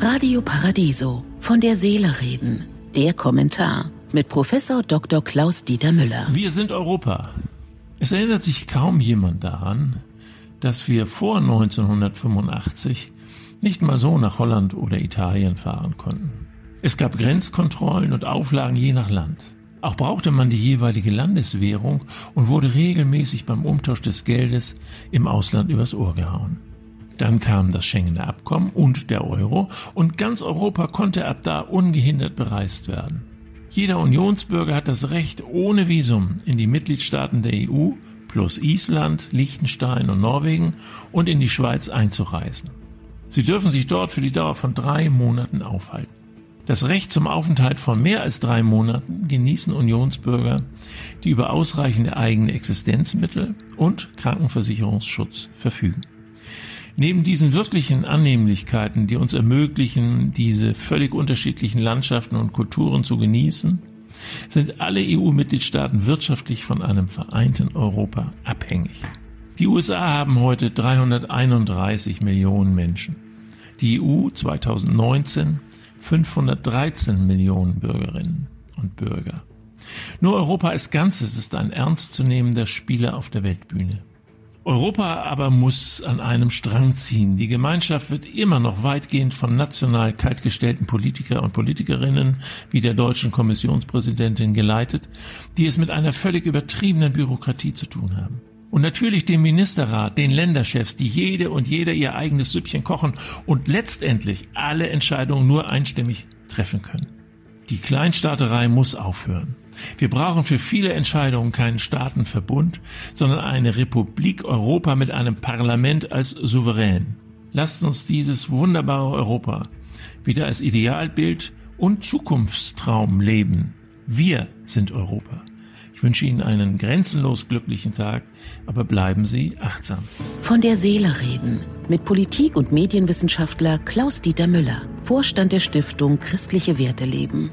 Radio Paradiso. Von der Seele reden. Der Kommentar mit Professor Dr. Klaus Dieter Müller. Wir sind Europa. Es erinnert sich kaum jemand daran, dass wir vor 1985 nicht mal so nach Holland oder Italien fahren konnten. Es gab Grenzkontrollen und Auflagen je nach Land. Auch brauchte man die jeweilige Landeswährung und wurde regelmäßig beim Umtausch des Geldes im Ausland übers Ohr gehauen. Dann kam das Schengener Abkommen und der Euro und ganz Europa konnte ab da ungehindert bereist werden. Jeder Unionsbürger hat das Recht, ohne Visum in die Mitgliedstaaten der EU plus Island, Liechtenstein und Norwegen und in die Schweiz einzureisen. Sie dürfen sich dort für die Dauer von drei Monaten aufhalten. Das Recht zum Aufenthalt von mehr als drei Monaten genießen Unionsbürger, die über ausreichende eigene Existenzmittel und Krankenversicherungsschutz verfügen. Neben diesen wirklichen Annehmlichkeiten, die uns ermöglichen, diese völlig unterschiedlichen Landschaften und Kulturen zu genießen, sind alle EU-Mitgliedstaaten wirtschaftlich von einem vereinten Europa abhängig. Die USA haben heute 331 Millionen Menschen. Die EU 2019 513 Millionen Bürgerinnen und Bürger. Nur Europa als Ganzes ist ein ernstzunehmender Spieler auf der Weltbühne. Europa aber muss an einem Strang ziehen. Die Gemeinschaft wird immer noch weitgehend von national kaltgestellten Politiker und Politikerinnen wie der deutschen Kommissionspräsidentin geleitet, die es mit einer völlig übertriebenen Bürokratie zu tun haben. Und natürlich dem Ministerrat, den Länderchefs, die jede und jeder ihr eigenes Süppchen kochen und letztendlich alle Entscheidungen nur einstimmig treffen können. Die Kleinstaaterei muss aufhören. Wir brauchen für viele Entscheidungen keinen Staatenverbund, sondern eine Republik Europa mit einem Parlament als Souverän. Lasst uns dieses wunderbare Europa wieder als Idealbild und Zukunftstraum leben. Wir sind Europa. Ich wünsche Ihnen einen grenzenlos glücklichen Tag, aber bleiben Sie achtsam. Von der Seele reden mit Politik- und Medienwissenschaftler Klaus-Dieter Müller, Vorstand der Stiftung Christliche Werte leben.